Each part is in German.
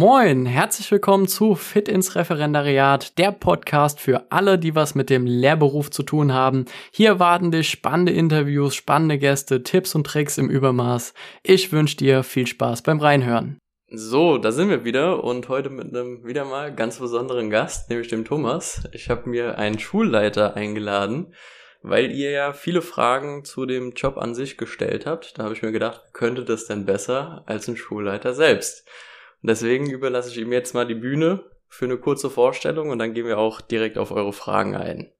Moin, herzlich willkommen zu Fit ins Referendariat, der Podcast für alle, die was mit dem Lehrberuf zu tun haben. Hier warten dich spannende Interviews, spannende Gäste, Tipps und Tricks im Übermaß. Ich wünsche dir viel Spaß beim Reinhören. So, da sind wir wieder und heute mit einem wieder mal ganz besonderen Gast, nämlich dem Thomas. Ich habe mir einen Schulleiter eingeladen, weil ihr ja viele Fragen zu dem Job an sich gestellt habt. Da habe ich mir gedacht, könnte das denn besser als ein Schulleiter selbst? Und deswegen überlasse ich ihm jetzt mal die Bühne für eine kurze Vorstellung und dann gehen wir auch direkt auf eure Fragen ein.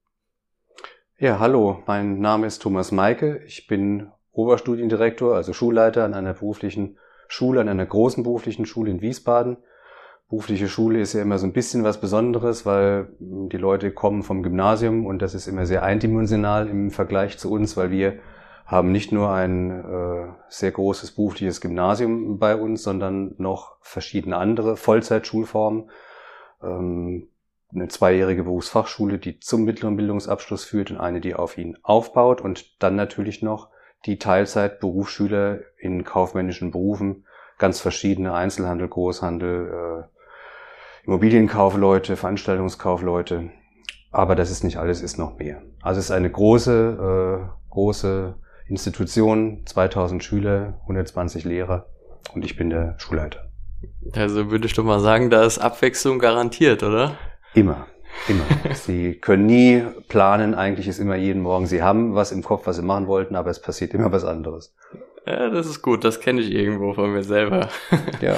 Ja, hallo, mein Name ist Thomas Meike. Ich bin Oberstudiendirektor, also Schulleiter an einer beruflichen Schule, an einer großen beruflichen Schule in Wiesbaden. Berufliche Schule ist ja immer so ein bisschen was Besonderes, weil die Leute kommen vom Gymnasium und das ist immer sehr eindimensional im Vergleich zu uns, weil wir haben nicht nur ein äh, sehr großes berufliches Gymnasium bei uns, sondern noch verschiedene andere Vollzeitschulformen. Ähm, eine zweijährige Berufsfachschule, die zum mittleren Bildungsabschluss führt und eine, die auf ihn aufbaut und dann natürlich noch die Teilzeit-Berufsschüler in kaufmännischen Berufen, ganz verschiedene Einzelhandel, Großhandel, äh, Immobilienkaufleute, Veranstaltungskaufleute. Aber das ist nicht alles, ist noch mehr. Also es ist eine große, äh, große Institution, 2000 Schüler, 120 Lehrer und ich bin der Schulleiter. Also würde ich doch mal sagen, da ist Abwechslung garantiert, oder? Immer. Immer. sie können nie planen, eigentlich ist immer jeden Morgen, sie haben was im Kopf, was sie machen wollten, aber es passiert immer was anderes. Ja, das ist gut, das kenne ich irgendwo von mir selber. Ja.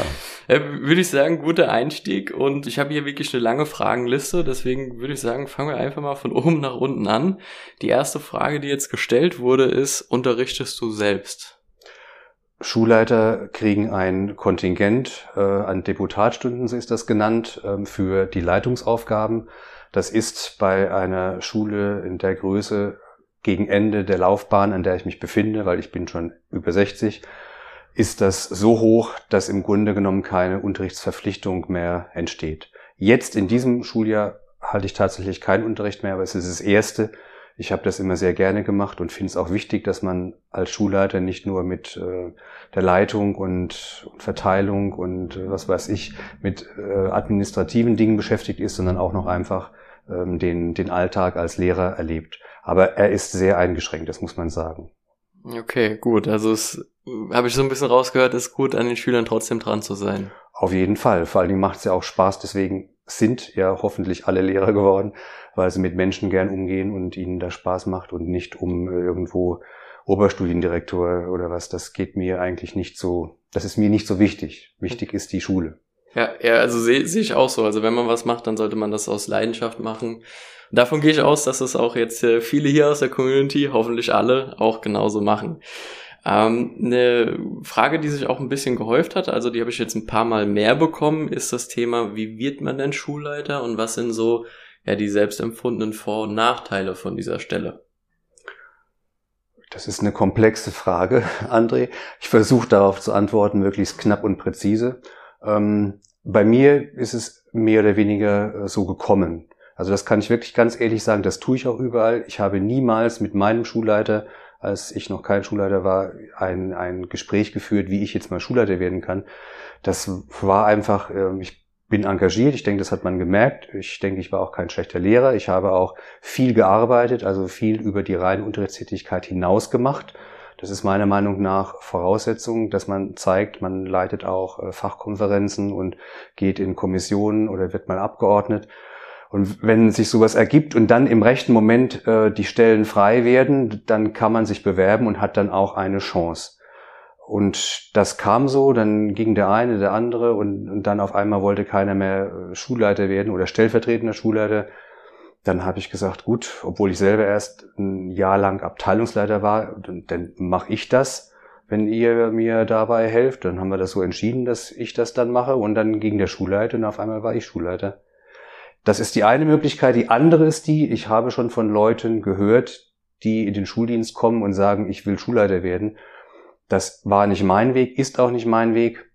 ja würde ich sagen, guter Einstieg und ich habe hier wirklich eine lange Fragenliste, deswegen würde ich sagen, fangen wir einfach mal von oben nach unten an. Die erste Frage, die jetzt gestellt wurde, ist, unterrichtest du selbst? Schulleiter kriegen ein Kontingent äh, an Deputatstunden, so ist das genannt, äh, für die Leitungsaufgaben. Das ist bei einer Schule in der Größe gegen Ende der Laufbahn, an der ich mich befinde, weil ich bin schon über 60, ist das so hoch, dass im Grunde genommen keine Unterrichtsverpflichtung mehr entsteht. Jetzt in diesem Schuljahr halte ich tatsächlich keinen Unterricht mehr, aber es ist das erste, ich habe das immer sehr gerne gemacht und finde es auch wichtig, dass man als Schulleiter nicht nur mit äh, der Leitung und, Verteilung und äh, was weiß ich, mit äh, administrativen Dingen beschäftigt ist, sondern auch noch einfach ähm, den, den Alltag als Lehrer erlebt. Aber er ist sehr eingeschränkt, das muss man sagen. Okay, gut. Also es habe ich so ein bisschen rausgehört, ist gut, an den Schülern trotzdem dran zu sein. Auf jeden Fall. Vor allen Dingen macht es ja auch Spaß, deswegen sind ja hoffentlich alle Lehrer geworden, weil sie mit Menschen gern umgehen und ihnen das Spaß macht und nicht um äh, irgendwo Oberstudiendirektor oder was. Das geht mir eigentlich nicht so, das ist mir nicht so wichtig. Wichtig ist die Schule. Ja, ja, also sehe seh ich auch so. Also wenn man was macht, dann sollte man das aus Leidenschaft machen. Davon gehe ich aus, dass es auch jetzt äh, viele hier aus der Community, hoffentlich alle, auch genauso machen. Ähm, eine Frage, die sich auch ein bisschen gehäuft hat, also die habe ich jetzt ein paar Mal mehr bekommen, ist das Thema, wie wird man denn Schulleiter und was sind so ja die selbst empfundenen Vor- und Nachteile von dieser Stelle? Das ist eine komplexe Frage, André. Ich versuche darauf zu antworten, möglichst knapp und präzise. Ähm, bei mir ist es mehr oder weniger äh, so gekommen. Also das kann ich wirklich ganz ehrlich sagen, das tue ich auch überall. Ich habe niemals mit meinem Schulleiter als ich noch kein Schulleiter war, ein, ein Gespräch geführt, wie ich jetzt mal Schulleiter werden kann. Das war einfach, äh, ich bin engagiert, ich denke, das hat man gemerkt. Ich denke, ich war auch kein schlechter Lehrer. Ich habe auch viel gearbeitet, also viel über die reine Unterrichtstätigkeit hinaus gemacht. Das ist meiner Meinung nach Voraussetzung, dass man zeigt, man leitet auch äh, Fachkonferenzen und geht in Kommissionen oder wird mal abgeordnet. Und wenn sich sowas ergibt und dann im rechten Moment äh, die Stellen frei werden, dann kann man sich bewerben und hat dann auch eine Chance. Und das kam so, dann ging der eine, der andere und, und dann auf einmal wollte keiner mehr äh, Schulleiter werden oder stellvertretender Schulleiter. Dann habe ich gesagt, gut, obwohl ich selber erst ein Jahr lang Abteilungsleiter war, dann, dann mache ich das, wenn ihr mir dabei helft. Dann haben wir das so entschieden, dass ich das dann mache. Und dann ging der Schulleiter und auf einmal war ich Schulleiter. Das ist die eine Möglichkeit. Die andere ist die, ich habe schon von Leuten gehört, die in den Schuldienst kommen und sagen, ich will Schulleiter werden. Das war nicht mein Weg, ist auch nicht mein Weg.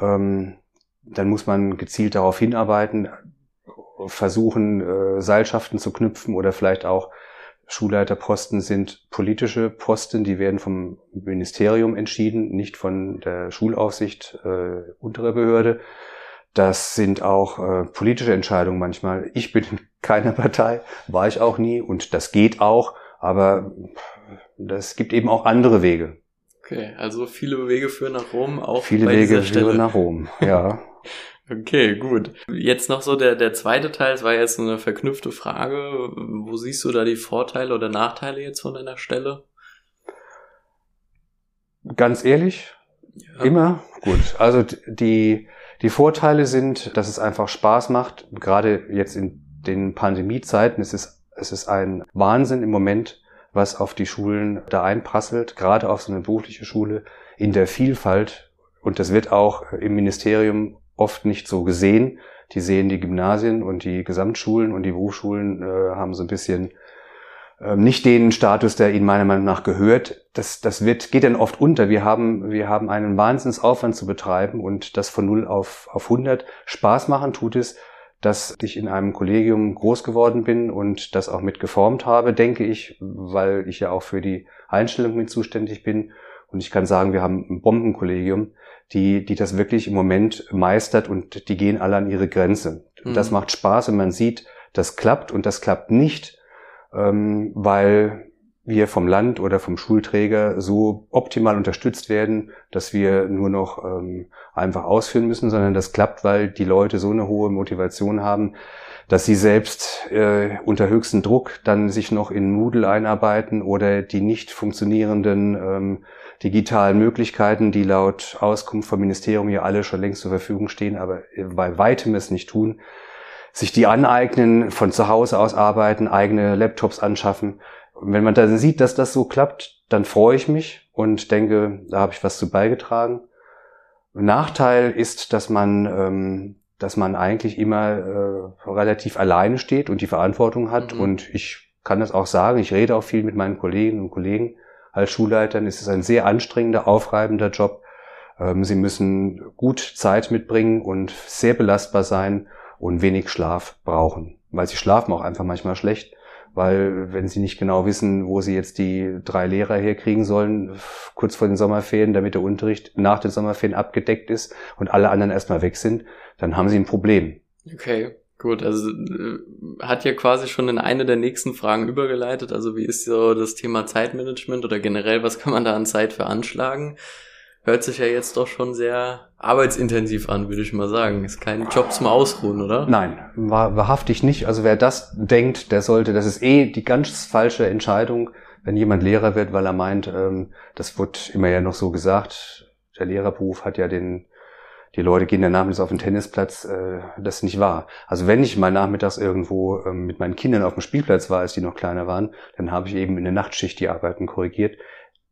Ähm, dann muss man gezielt darauf hinarbeiten, versuchen, äh, Seilschaften zu knüpfen oder vielleicht auch Schulleiterposten sind politische Posten, die werden vom Ministerium entschieden, nicht von der Schulaufsicht äh, unterer Behörde Das sind auch äh, politische Entscheidungen manchmal. Ich bin in keiner Partei, war ich auch nie und das geht auch, aber das gibt eben auch andere Wege. Okay, also viele Wege führen nach Rom, auch viele bei Wege führen nach Rom, ja. Okay, gut. Jetzt noch so der, der zweite Teil, es war jetzt so eine verknüpfte Frage. Wo siehst du da die Vorteile oder Nachteile jetzt von deiner Stelle? Ganz ehrlich, Ja. immer gut. Also die, die Vorteile sind, dass es einfach Spaß macht. Gerade jetzt in den Pandemiezeiten es ist es ist ein Wahnsinn im Moment, was auf die Schulen da einprasselt, gerade auf so eine berufliche Schule in der Vielfalt. Und das wird auch im Ministerium oft nicht so gesehen. Die sehen die Gymnasien und die Gesamtschulen und die Berufsschulen äh, haben so ein bisschen ähm, nicht den Status, der ihnen meiner Meinung nach gehört. Das, das wird, geht dann oft unter. Wir haben, wir haben einen Wahnsinnsaufwand zu betreiben und das von 0 auf, auf 100. Spaß machen tut es, dass ich in einem Kollegium groß geworden bin und das auch mit geformt habe, denke ich, weil ich ja auch für die Einstellung mit zuständig bin. Und ich kann sagen, wir haben ein Bombenkollegium, die, die das wirklich im Moment meistert und die gehen alle an ihre Grenze. Mhm. Das macht Spaß, wenn man sieht, das klappt und das klappt nicht, ähm, weil wir vom Land oder vom Schulträger so optimal unterstützt werden, dass wir nur noch ähm, einfach ausführen müssen, sondern das klappt, weil die Leute so eine hohe Motivation haben, dass sie selbst äh, unter höchstem Druck dann sich noch in Moodle einarbeiten oder die nicht funktionierenden ähm, digitalen Möglichkeiten, die laut Auskunft vom Ministerium hier alle schon längst zur Verfügung stehen, aber bei weitem es nicht tun, sich die aneignen, von zu Hause aus arbeiten, eigene Laptops anschaffen. Und wenn man dann sieht, dass das so klappt, dann freue ich mich und denke, da habe ich was zu beigetragen. Nachteil ist, dass man, ähm, dass man eigentlich immer äh, relativ alleine steht und die Verantwortung hat. Mhm. Und ich kann das auch sagen, ich rede auch viel mit meinen Kolleginnen und Kollegen. Als Schulleitern ist es ein sehr anstrengender, aufreibender Job. Ähm, sie müssen gut Zeit mitbringen und sehr belastbar sein und wenig Schlaf brauchen. Weil sie schlafen auch einfach manchmal schlecht, weil wenn sie nicht genau wissen, wo sie jetzt die drei Lehrer herkriegen sollen, kurz vor den Sommerferien, damit der Unterricht nach den Sommerferien abgedeckt ist und alle anderen erstmal weg sind, dann haben sie ein Problem. Okay, gut. Also äh, hat ja quasi schon in eine der nächsten Fragen übergeleitet. Also wie ist so das Thema Zeitmanagement oder generell, was kann man da an Zeit veranschlagen? Hört sich ja jetzt doch schon sehr arbeitsintensiv an, würde ich mal sagen. Ist kein Job zum Ausruhen, oder? Nein, wahr, wahrhaftig nicht. Also wer das denkt, der sollte, das ist eh die ganz falsche Entscheidung, wenn jemand Lehrer wird, weil er meint, ähm, das wird immer ja noch so gesagt, der Lehrerberuf hat ja den, die Leute gehen dann nachmittags auf den Tennisplatz, äh, das ist nicht wahr. Also wenn ich mal nachmittags irgendwo ähm, mit meinen Kindern auf dem Spielplatz war, als die noch kleiner waren, dann habe ich eben in der Nachtschicht die Arbeiten korrigiert.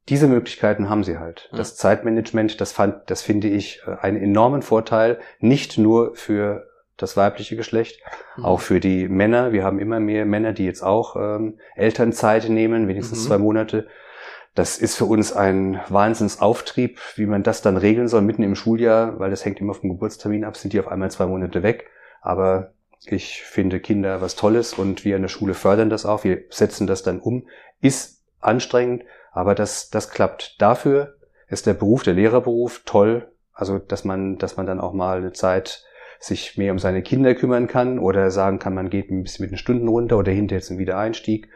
Diese Möglichkeiten haben sie halt. Das Zeitmanagement, das fand, das finde ich äh, einen enormen Vorteil, nicht nur für das weibliche Geschlecht, Mhm. auch für die Männer. Wir haben immer mehr Männer, die jetzt auch ähm, Elternzeit nehmen, wenigstens Mhm. zwei Monate. Das ist für uns ein Wahnsinnsauftrieb, wie man das dann regeln soll mitten im Schuljahr, weil das hängt immer vom Geburtstermin ab, sind die auf einmal zwei Monate weg. Aber ich finde Kinder was Tolles und wir an der Schule fördern das auch. Wir setzen das dann um. Ist anstrengend, aber das, das klappt. Dafür ist der Beruf, der Lehrerberuf toll. Also, dass man, dass man dann auch mal eine Zeit sich mehr um seine Kinder kümmern kann oder sagen kann, man geht ein bisschen mit den Stunden runter oder hinterher zum Wiedereinstieg.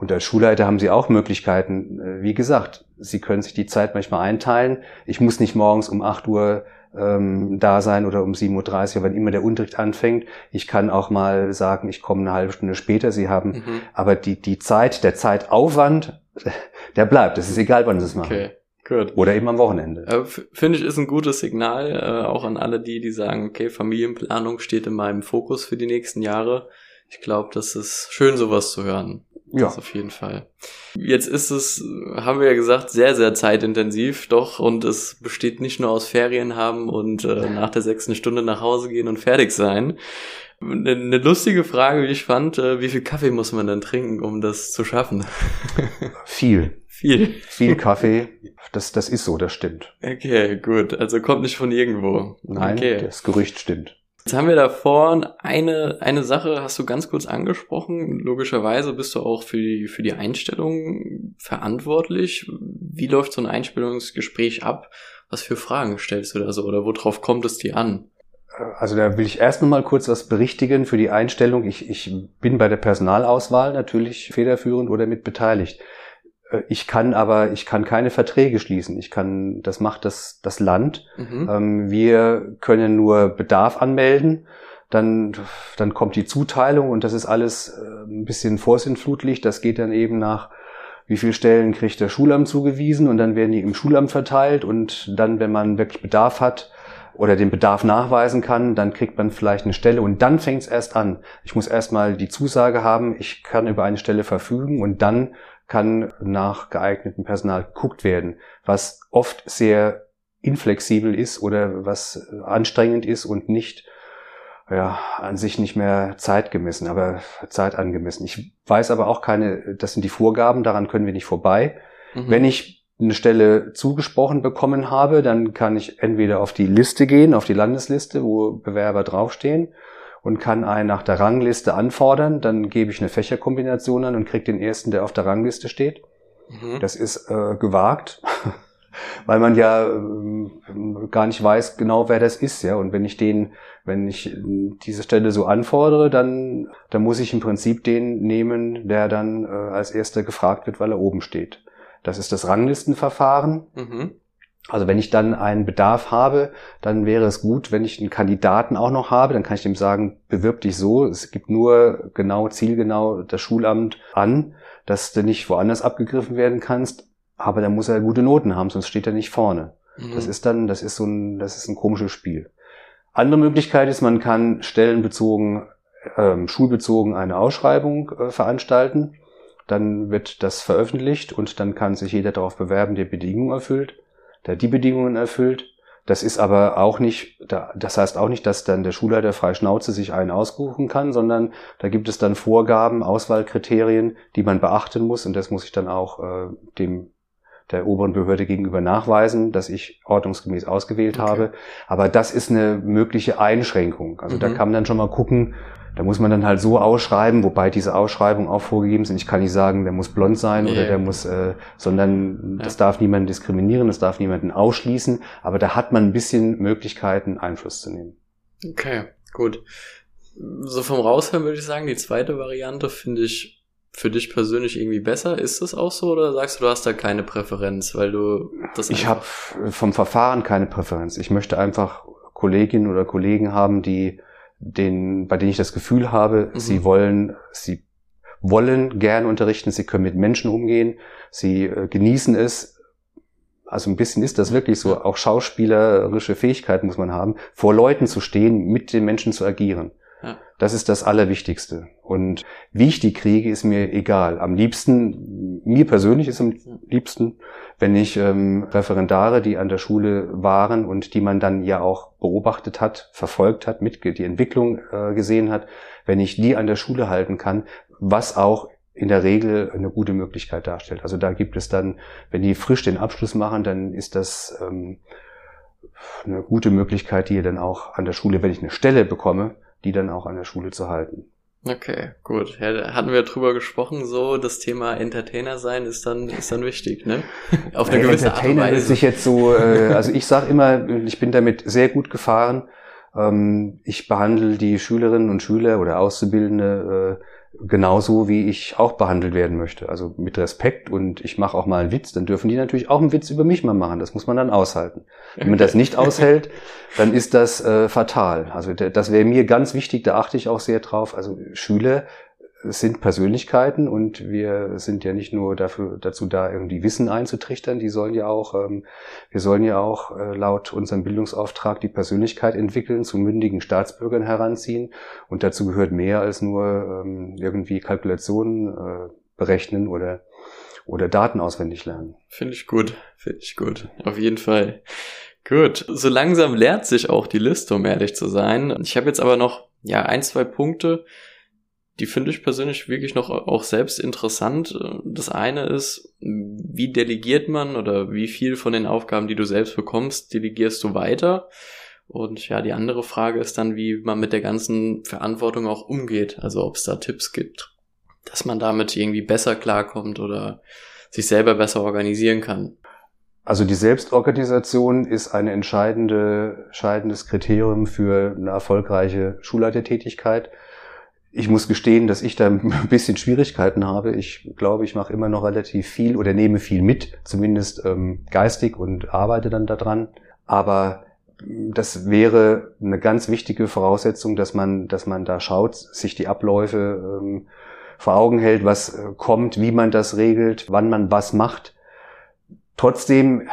Und als Schulleiter haben Sie auch Möglichkeiten. Äh, Wie gesagt, Sie können sich die Zeit manchmal einteilen. Ich muss nicht morgens um 8 Uhr ähm, da sein oder um 7.30 Uhr, wann immer der Unterricht anfängt. Ich kann auch mal sagen, ich komme eine halbe Stunde später. Sie haben Mhm. aber die, die Zeit, der Zeitaufwand, der bleibt. Es ist egal, wann Sie es machen. Okay, gut. Oder eben am Wochenende. Äh, Finde ich, ist ein gutes Signal, äh, auch an alle die, die sagen, okay, Familienplanung steht in meinem Fokus für die nächsten Jahre. Ich glaube, das ist schön, sowas zu hören. Ja. Das auf jeden Fall. Jetzt ist es, haben wir ja gesagt, sehr, sehr zeitintensiv, doch, und es besteht nicht nur aus Ferien haben und äh, nach der sechsten Stunde nach Hause gehen und fertig sein. Eine, eine lustige Frage, wie ich fand, äh, wie viel Kaffee muss man denn trinken, um das zu schaffen? Viel. Viel. Viel Kaffee. Das, das ist so, das stimmt. Okay, gut. Also kommt nicht von irgendwo. Nein, Okay. das Gerücht stimmt. Jetzt haben wir davor eine, eine Sache, hast du ganz kurz angesprochen. Logischerweise bist du auch für die, für die Einstellung verantwortlich. Wie läuft so ein Einstellungsgespräch ab? Was für Fragen stellst du da so oder worauf kommt es dir an? also da will ich erst noch mal kurz was berichtigen für die Einstellung. Ich, ich bin bei der Personalauswahl natürlich federführend oder mit beteiligt. Äh, ich kann aber, ich kann keine Verträge schließen. Ich kann, das macht das, das Land. Mhm. Ähm, wir können nur Bedarf anmelden. Dann, dann kommt die Zuteilung und das ist alles äh, ein bisschen vorsintflutlich. Das geht dann eben nach, wie viele Stellen kriegt der Schulamt zugewiesen und dann werden die im Schulamt verteilt und dann, wenn man wirklich Bedarf hat, oder den Bedarf nachweisen kann, dann kriegt man vielleicht eine Stelle und dann fängt es erst an. Ich muss erstmal die Zusage haben, ich kann über eine Stelle verfügen und dann kann nach geeignetem Personal geguckt werden, was oft sehr inflexibel ist oder was anstrengend ist und nicht ja, an sich nicht mehr zeitgemessen, aber zeitangemessen. Ich weiß aber auch keine, das sind die Vorgaben, daran können wir nicht vorbei. Mhm. Wenn ich eine Stelle zugesprochen bekommen habe, dann kann ich entweder auf die Liste gehen, auf die Landesliste, wo Bewerber draufstehen und kann einen nach der Rangliste anfordern. Dann gebe ich eine Fächerkombination an und kriege den ersten, der auf der Rangliste steht. Mhm. Das ist äh, gewagt, weil man ja äh, gar nicht weiß genau, wer das ist. Ja, und wenn ich den, wenn ich diese Stelle so anfordere, dann, dann muss ich im Prinzip den nehmen, der dann äh, als erster gefragt wird, weil er oben steht. Das ist das Ranglistenverfahren. Mhm. Also wenn ich dann einen Bedarf habe, dann wäre es gut, wenn ich einen Kandidaten auch noch habe, dann kann ich dem sagen, bewirb dich so. Es gibt nur genau, zielgenau das Schulamt an, dass du nicht woanders abgegriffen werden kannst. Aber dann muss er gute Noten haben, sonst steht er nicht vorne. Mhm. Das ist dann, das ist so ein, das ist ein komisches Spiel. Andere Möglichkeit ist, man kann stellenbezogen, ähm, schulbezogen eine Ausschreibung äh, veranstalten. Dann wird das veröffentlicht und dann kann sich jeder darauf bewerben, der Bedingungen erfüllt der die Bedingungen erfüllt. Das ist aber auch nicht, das heißt auch nicht, dass dann der Schulleiter frei Schnauze sich einen aussuchen kann, sondern da gibt es dann Vorgaben, Auswahlkriterien, die man beachten muss und das muss ich dann auch äh, dem der oberen Behörde gegenüber nachweisen, dass ich ordnungsgemäß ausgewählt okay. habe. Aber das ist eine mögliche Einschränkung. Also mhm. da kann man dann schon mal gucken, da muss man dann halt so ausschreiben, wobei diese Ausschreibungen auch vorgegeben sind. Ich kann nicht sagen, der muss blond sein oder der muss, äh, sondern ja. das darf niemanden diskriminieren, das darf niemanden ausschließen. Aber da hat man ein bisschen Möglichkeiten, Einfluss zu nehmen. Okay, gut. So vom Raushören würde ich sagen, die zweite Variante finde ich für dich persönlich irgendwie besser. Ist das auch so oder sagst du, du hast da keine Präferenz, weil du das Ich habe vom Verfahren keine Präferenz. Ich möchte einfach Kolleginnen oder Kollegen haben, die den, bei denen ich das Gefühl habe, mhm. sie wollen, sie wollen gern unterrichten, sie können mit Menschen umgehen, sie äh, genießen es. Also ein bisschen ist das wirklich so, auch schauspielerische Fähigkeiten muss man haben, vor Leuten zu stehen, mit den Menschen zu agieren. Ja. Das ist das Allerwichtigste. Und wie ich die kriege, ist mir egal. Am liebsten, mir persönlich ist am liebsten, wenn ich ähm, Referendare, die an der Schule waren und die man dann ja auch beobachtet hat, verfolgt hat, mit die Entwicklung äh, gesehen hat, wenn ich die an der Schule halten kann, was auch in der Regel eine gute Möglichkeit darstellt. Also da gibt es dann, wenn die frisch den Abschluss machen, dann ist das ähm, eine gute Möglichkeit, die dann auch an der Schule, wenn ich eine Stelle bekomme, die dann auch an der Schule zu halten. Okay, gut. Ja, da hatten wir drüber gesprochen, so das Thema Entertainer sein ist dann ist dann wichtig, ne? Auf eine ja, gewisse Entertainer Art und Weise. ist sich jetzt so, äh, also ich sage immer, ich bin damit sehr gut gefahren. Ähm, ich behandle die Schülerinnen und Schüler oder Auszubildende äh, genauso wie ich auch behandelt werden möchte. Also mit Respekt und ich mache auch mal einen Witz, dann dürfen die natürlich auch einen Witz über mich mal machen. Das muss man dann aushalten. Wenn man das nicht aushält, dann ist das äh, fatal. Also das wäre mir ganz wichtig, da achte ich auch sehr drauf. Also Schüler sind Persönlichkeiten und wir sind ja nicht nur dafür, dazu da, irgendwie Wissen einzutrichtern, die sollen ja auch, ähm, wir sollen ja auch äh, laut unserem Bildungsauftrag die Persönlichkeit entwickeln, zu mündigen Staatsbürgern heranziehen und dazu gehört mehr als nur ähm, irgendwie Kalkulationen äh, berechnen oder oder Daten auswendig lernen. Finde ich gut, finde ich gut, auf jeden Fall. Gut, so langsam lehrt sich auch die Liste, um ehrlich zu sein. Ich habe jetzt aber noch ja ein, zwei Punkte, die finde ich persönlich wirklich noch auch selbst interessant. Das eine ist, wie delegiert man oder wie viel von den Aufgaben, die du selbst bekommst, delegierst du weiter? Und ja, die andere Frage ist dann, wie man mit der ganzen Verantwortung auch umgeht. Also ob es da Tipps gibt, dass man damit irgendwie besser klarkommt oder sich selber besser organisieren kann. Also die Selbstorganisation ist ein entscheidende, entscheidendes Kriterium für eine erfolgreiche Schulleitertätigkeit. Ich muss gestehen, dass ich da ein bisschen Schwierigkeiten habe. Ich glaube, ich mache immer noch relativ viel oder nehme viel mit, zumindest ähm, geistig und arbeite dann daran. Aber das wäre eine ganz wichtige Voraussetzung, dass man, dass man da schaut, sich die Abläufe ähm, vor Augen hält, was äh, kommt, wie man das regelt, wann man was macht. Trotzdem,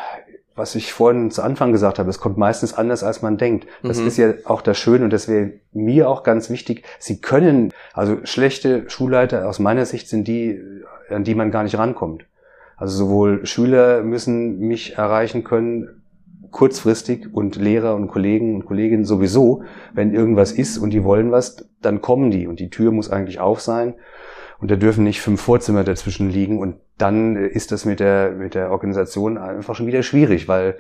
was ich vorhin zu Anfang gesagt habe, es kommt meistens anders, als man denkt. Das mhm. ist ja auch das Schöne und das wäre mir auch ganz wichtig. Sie können, also schlechte Schulleiter aus meiner Sicht sind die, an die man gar nicht rankommt. Also sowohl Schüler müssen mich erreichen können, kurzfristig und Lehrer und Kollegen und Kolleginnen sowieso, wenn irgendwas ist und die wollen was, dann kommen die und die Tür muss eigentlich auf sein und da dürfen nicht fünf Vorzimmer dazwischen liegen und dann ist das mit der mit der Organisation einfach schon wieder schwierig, weil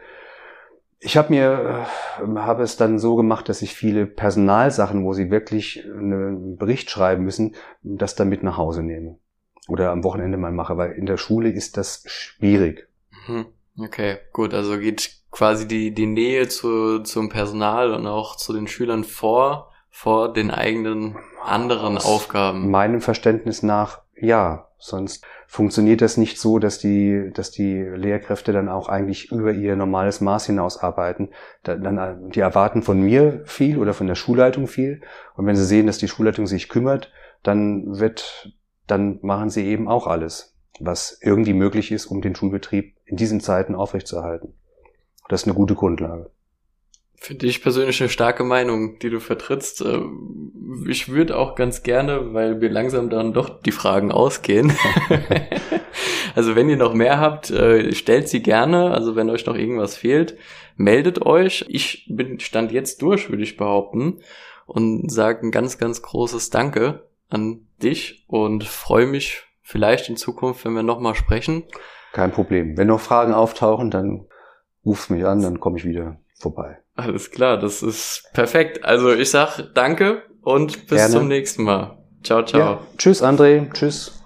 ich habe mir äh, habe es dann so gemacht, dass ich viele Personalsachen, wo sie wirklich einen Bericht schreiben müssen, das dann mit nach Hause nehme oder am Wochenende mal mache, weil in der Schule ist das schwierig. Mhm. Okay, gut, also geht quasi die, die Nähe zu, zum Personal und auch zu den Schülern vor, vor den eigenen anderen Aus Aufgaben. Meinem Verständnis nach, ja. Sonst funktioniert das nicht so, dass die, dass die Lehrkräfte dann auch eigentlich über ihr normales Maß hinaus arbeiten. Dann, die erwarten von mir viel oder von der Schulleitung viel. Und wenn sie sehen, dass die Schulleitung sich kümmert, dann wird, dann machen sie eben auch alles, was irgendwie möglich ist, um den Schulbetrieb in diesen Zeiten aufrechtzuerhalten. Das ist eine gute Grundlage. Finde ich persönlich eine starke Meinung, die du vertrittst. Äh, ich würde auch ganz gerne, weil mir langsam dann doch die Fragen ausgehen. also wenn ihr noch mehr habt, äh, stellt sie gerne. Also wenn euch noch irgendwas fehlt, meldet euch. Ich bin stand jetzt durch, würde ich behaupten. Und sage ein ganz, ganz großes Danke an dich und freue mich vielleicht in Zukunft, wenn wir nochmal sprechen. Kein Problem. Wenn noch Fragen auftauchen, dann rufst mich an, dann komme ich wieder vorbei. Alles klar, das ist perfekt. Also ich sag danke und bis Gerne. zum nächsten Mal. Ciao, ciao. Ja. Tschüss, André. Tschüss.